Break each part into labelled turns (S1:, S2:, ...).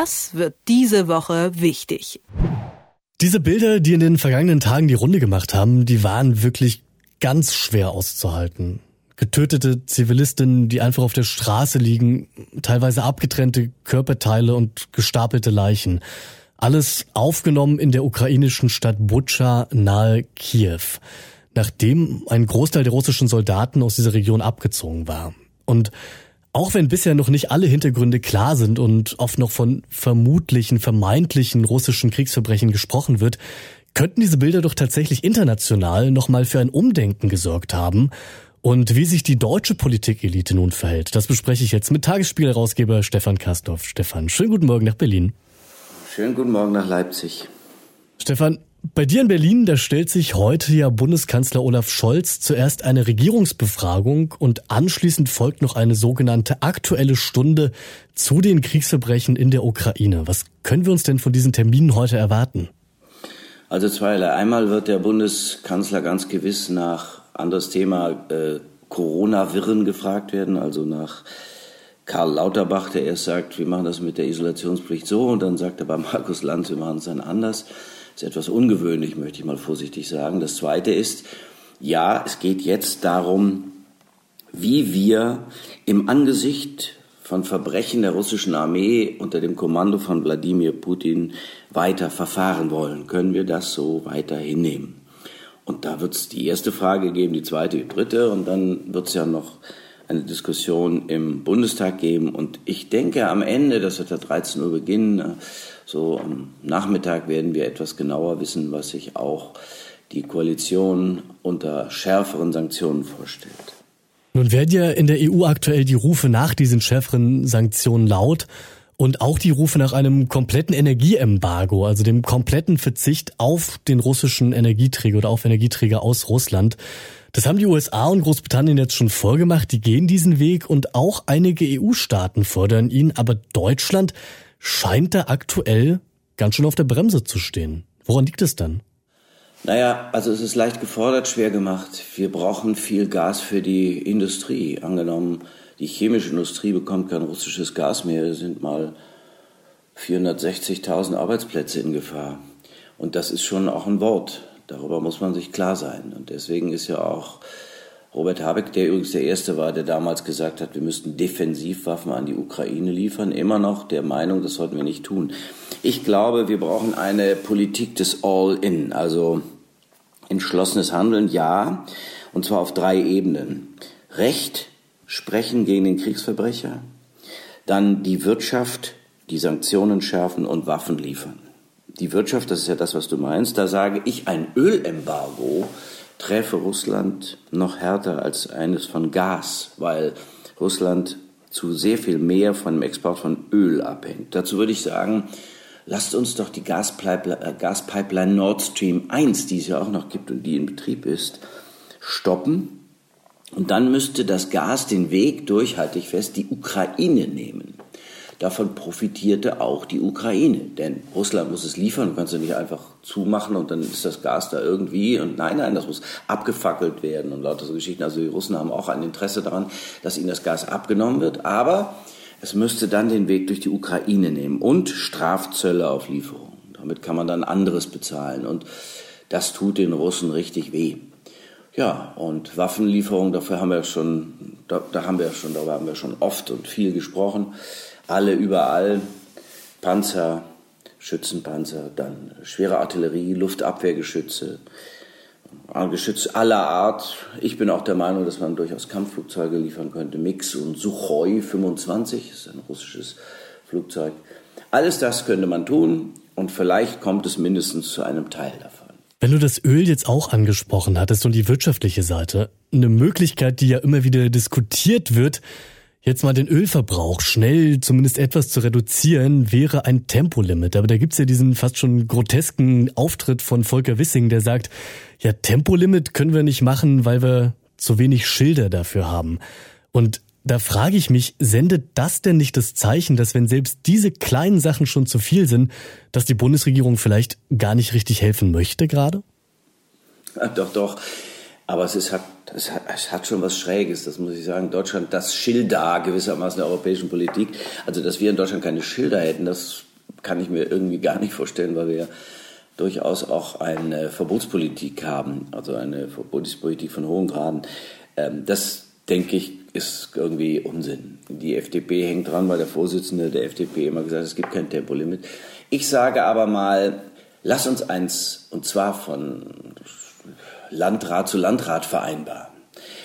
S1: Das wird diese Woche wichtig.
S2: Diese Bilder, die in den vergangenen Tagen die Runde gemacht haben, die waren wirklich ganz schwer auszuhalten. Getötete Zivilistinnen, die einfach auf der Straße liegen, teilweise abgetrennte Körperteile und gestapelte Leichen. Alles aufgenommen in der ukrainischen Stadt Butscha nahe Kiew, nachdem ein Großteil der russischen Soldaten aus dieser Region abgezogen war. Und auch wenn bisher noch nicht alle Hintergründe klar sind und oft noch von vermutlichen, vermeintlichen russischen Kriegsverbrechen gesprochen wird, könnten diese Bilder doch tatsächlich international nochmal für ein Umdenken gesorgt haben. Und wie sich die deutsche Politikelite nun verhält, das bespreche ich jetzt mit Tagesspielherausgeber Stefan Kastorf. Stefan, schönen guten Morgen nach Berlin.
S3: Schönen guten Morgen nach Leipzig.
S2: Stefan, bei dir in Berlin, da stellt sich heute ja Bundeskanzler Olaf Scholz zuerst eine Regierungsbefragung und anschließend folgt noch eine sogenannte aktuelle Stunde zu den Kriegsverbrechen in der Ukraine. Was können wir uns denn von diesen Terminen heute erwarten?
S3: Also zweierlei. Einmal wird der Bundeskanzler ganz gewiss nach anderes Thema äh, Corona-Wirren gefragt werden, also nach Karl Lauterbach, der erst sagt, wir machen das mit der Isolationspflicht so und dann sagt er bei Markus Lanz, wir machen es dann anders. Das ist etwas ungewöhnlich, möchte ich mal vorsichtig sagen. Das Zweite ist, ja, es geht jetzt darum, wie wir im Angesicht von Verbrechen der russischen Armee unter dem Kommando von Wladimir Putin weiter verfahren wollen. Können wir das so weiter hinnehmen? Und da wird es die erste Frage geben, die zweite, die dritte und dann wird es ja noch eine Diskussion im Bundestag geben. Und ich denke am Ende, das wird ja 13 Uhr beginnen, so am Nachmittag werden wir etwas genauer wissen, was sich auch die Koalition unter schärferen Sanktionen vorstellt.
S2: Nun werden ja in der EU aktuell die Rufe nach diesen schärferen Sanktionen laut und auch die Rufe nach einem kompletten Energieembargo, also dem kompletten Verzicht auf den russischen Energieträger oder auf Energieträger aus Russland. Das haben die USA und Großbritannien jetzt schon vorgemacht. Die gehen diesen Weg und auch einige EU-Staaten fordern ihn. Aber Deutschland scheint da aktuell ganz schön auf der Bremse zu stehen. Woran liegt es dann?
S3: Naja, also es ist leicht gefordert, schwer gemacht. Wir brauchen viel Gas für die Industrie. Angenommen, die chemische Industrie bekommt kein russisches Gas mehr, es sind mal 460.000 Arbeitsplätze in Gefahr. Und das ist schon auch ein Wort. Darüber muss man sich klar sein. Und deswegen ist ja auch Robert Habeck, der übrigens der Erste war, der damals gesagt hat, wir müssten Defensivwaffen an die Ukraine liefern, immer noch der Meinung, das sollten wir nicht tun. Ich glaube, wir brauchen eine Politik des All-In, also entschlossenes Handeln, ja, und zwar auf drei Ebenen. Recht sprechen gegen den Kriegsverbrecher, dann die Wirtschaft, die Sanktionen schärfen und Waffen liefern die Wirtschaft, das ist ja das, was du meinst, da sage ich, ein Ölembargo träfe Russland noch härter als eines von Gas, weil Russland zu sehr viel mehr von dem Export von Öl abhängt. Dazu würde ich sagen, lasst uns doch die Gaspipeline, äh, Gaspipeline Nord Stream 1, die es ja auch noch gibt und die in Betrieb ist, stoppen. Und dann müsste das Gas den Weg durch, halte ich fest, die Ukraine nehmen. Davon profitierte auch die Ukraine, denn Russland muss es liefern, du kannst ja nicht einfach zumachen und dann ist das Gas da irgendwie und nein, nein, das muss abgefackelt werden und lauter so Geschichten. Also die Russen haben auch ein Interesse daran, dass ihnen das Gas abgenommen wird, aber es müsste dann den Weg durch die Ukraine nehmen und Strafzölle auf Lieferungen. Damit kann man dann anderes bezahlen und das tut den Russen richtig weh. Ja, und Waffenlieferungen, dafür haben wir schon, da, da haben wir schon, darüber haben wir schon oft und viel gesprochen alle überall, Panzer, Schützenpanzer, dann schwere Artillerie, Luftabwehrgeschütze, Geschütze aller Art. Ich bin auch der Meinung, dass man durchaus Kampfflugzeuge liefern könnte. Mix und Suchoi 25, das ist ein russisches Flugzeug. Alles das könnte man tun und vielleicht kommt es mindestens zu einem Teil davon.
S2: Wenn du das Öl jetzt auch angesprochen hattest und die wirtschaftliche Seite, eine Möglichkeit, die ja immer wieder diskutiert wird, jetzt mal den Ölverbrauch schnell zumindest etwas zu reduzieren, wäre ein Tempolimit. Aber da gibt's ja diesen fast schon grotesken Auftritt von Volker Wissing, der sagt, ja, Tempolimit können wir nicht machen, weil wir zu wenig Schilder dafür haben. Und da frage ich mich, sendet das denn nicht das Zeichen, dass wenn selbst diese kleinen Sachen schon zu viel sind, dass die Bundesregierung vielleicht gar nicht richtig helfen möchte gerade?
S3: Ja, doch, doch. Aber es, ist, hat, es, hat, es hat schon was Schräges, das muss ich sagen. Deutschland, das Schilder gewissermaßen der europäischen Politik. Also, dass wir in Deutschland keine Schilder hätten, das kann ich mir irgendwie gar nicht vorstellen, weil wir durchaus auch eine Verbotspolitik haben, also eine Verbotspolitik von hohen Graden. Ähm, das, denke ich, ist irgendwie Unsinn. Die FDP hängt dran, weil der Vorsitzende der FDP immer gesagt hat, es gibt kein Tempolimit. Ich sage aber mal, lass uns eins, und zwar von Landrat zu Landrat vereinbaren.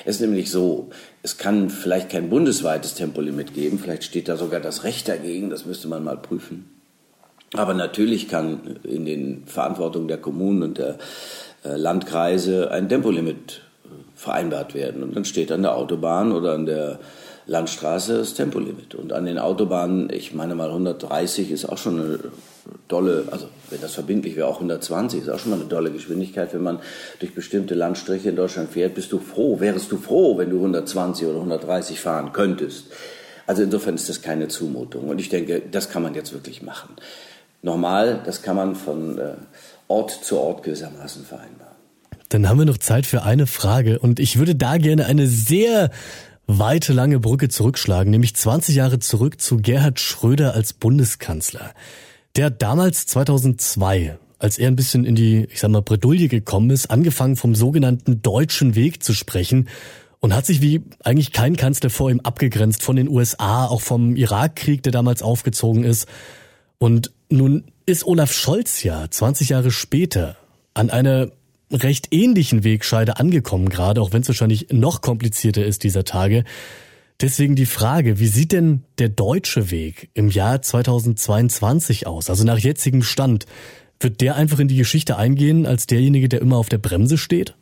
S3: Es ist nämlich so, es kann vielleicht kein bundesweites Tempolimit geben, vielleicht steht da sogar das Recht dagegen, das müsste man mal prüfen. Aber natürlich kann in den Verantwortungen der Kommunen und der äh, Landkreise ein Tempolimit vereinbart werden. Und dann steht an der Autobahn oder an der Landstraße das Tempolimit. Und an den Autobahnen, ich meine mal 130 ist auch schon eine dolle, also wenn das verbindlich wäre, auch 120 ist auch schon mal eine dolle Geschwindigkeit. Wenn man durch bestimmte Landstriche in Deutschland fährt, bist du froh, wärst du froh, wenn du 120 oder 130 fahren könntest. Also insofern ist das keine Zumutung. Und ich denke, das kann man jetzt wirklich machen. Normal, das kann man von äh, Ort zu Ort gewissermaßen vereinbaren.
S2: Dann haben wir noch Zeit für eine Frage und ich würde da gerne eine sehr weite lange Brücke zurückschlagen, nämlich 20 Jahre zurück zu Gerhard Schröder als Bundeskanzler. Der hat damals 2002, als er ein bisschen in die, ich sag mal, Bredouille gekommen ist, angefangen vom sogenannten deutschen Weg zu sprechen und hat sich wie eigentlich kein Kanzler vor ihm abgegrenzt von den USA, auch vom Irakkrieg, der damals aufgezogen ist. Und nun ist Olaf Scholz ja 20 Jahre später an einer recht ähnlichen Wegscheide angekommen gerade, auch wenn es wahrscheinlich noch komplizierter ist dieser Tage. Deswegen die Frage, wie sieht denn der deutsche Weg im Jahr 2022 aus? Also nach jetzigem Stand, wird der einfach in die Geschichte eingehen als derjenige, der immer auf der Bremse steht?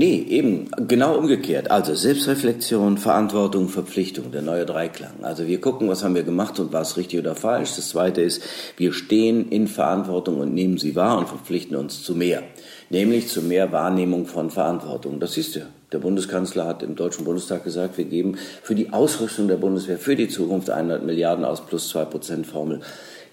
S3: Nee, eben genau umgekehrt. Also Selbstreflexion, Verantwortung, Verpflichtung, der neue Dreiklang. Also wir gucken, was haben wir gemacht und war es richtig oder falsch. Das Zweite ist, wir stehen in Verantwortung und nehmen sie wahr und verpflichten uns zu mehr. Nämlich zu mehr Wahrnehmung von Verantwortung. Das siehst du. Der Bundeskanzler hat im Deutschen Bundestag gesagt, wir geben für die Ausrüstung der Bundeswehr für die Zukunft 100 Milliarden aus plus zwei Prozent Formel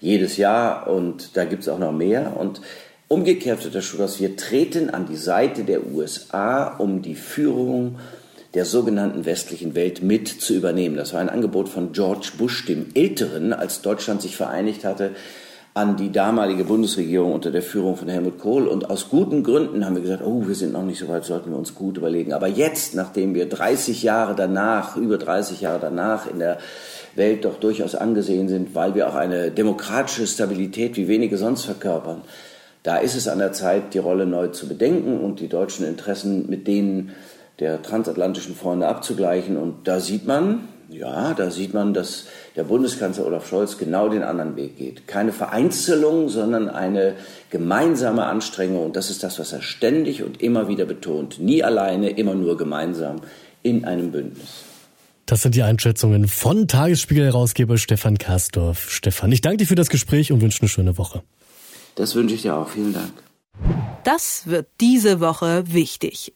S3: jedes Jahr und da gibt es auch noch mehr. Und Umgekehrt wird der Schulhaus, wir treten an die Seite der USA, um die Führung der sogenannten westlichen Welt mit zu übernehmen. Das war ein Angebot von George Bush, dem Älteren, als Deutschland sich vereinigt hatte, an die damalige Bundesregierung unter der Führung von Helmut Kohl. Und aus guten Gründen haben wir gesagt, oh, wir sind noch nicht so weit, sollten wir uns gut überlegen. Aber jetzt, nachdem wir 30 Jahre danach, über 30 Jahre danach in der Welt doch durchaus angesehen sind, weil wir auch eine demokratische Stabilität wie wenige sonst verkörpern, da ist es an der Zeit, die Rolle neu zu bedenken und die deutschen Interessen mit denen der transatlantischen Freunde abzugleichen. Und da sieht man, ja, da sieht man, dass der Bundeskanzler Olaf Scholz genau den anderen Weg geht. Keine Vereinzelung, sondern eine gemeinsame Anstrengung. Und das ist das, was er ständig und immer wieder betont. Nie alleine, immer nur gemeinsam in einem Bündnis.
S2: Das sind die Einschätzungen von Tagesspiegel-Herausgeber Stefan Kastorf. Stefan, ich danke dir für das Gespräch und wünsche eine schöne Woche.
S3: Das wünsche ich dir auch. Vielen Dank.
S1: Das wird diese Woche wichtig.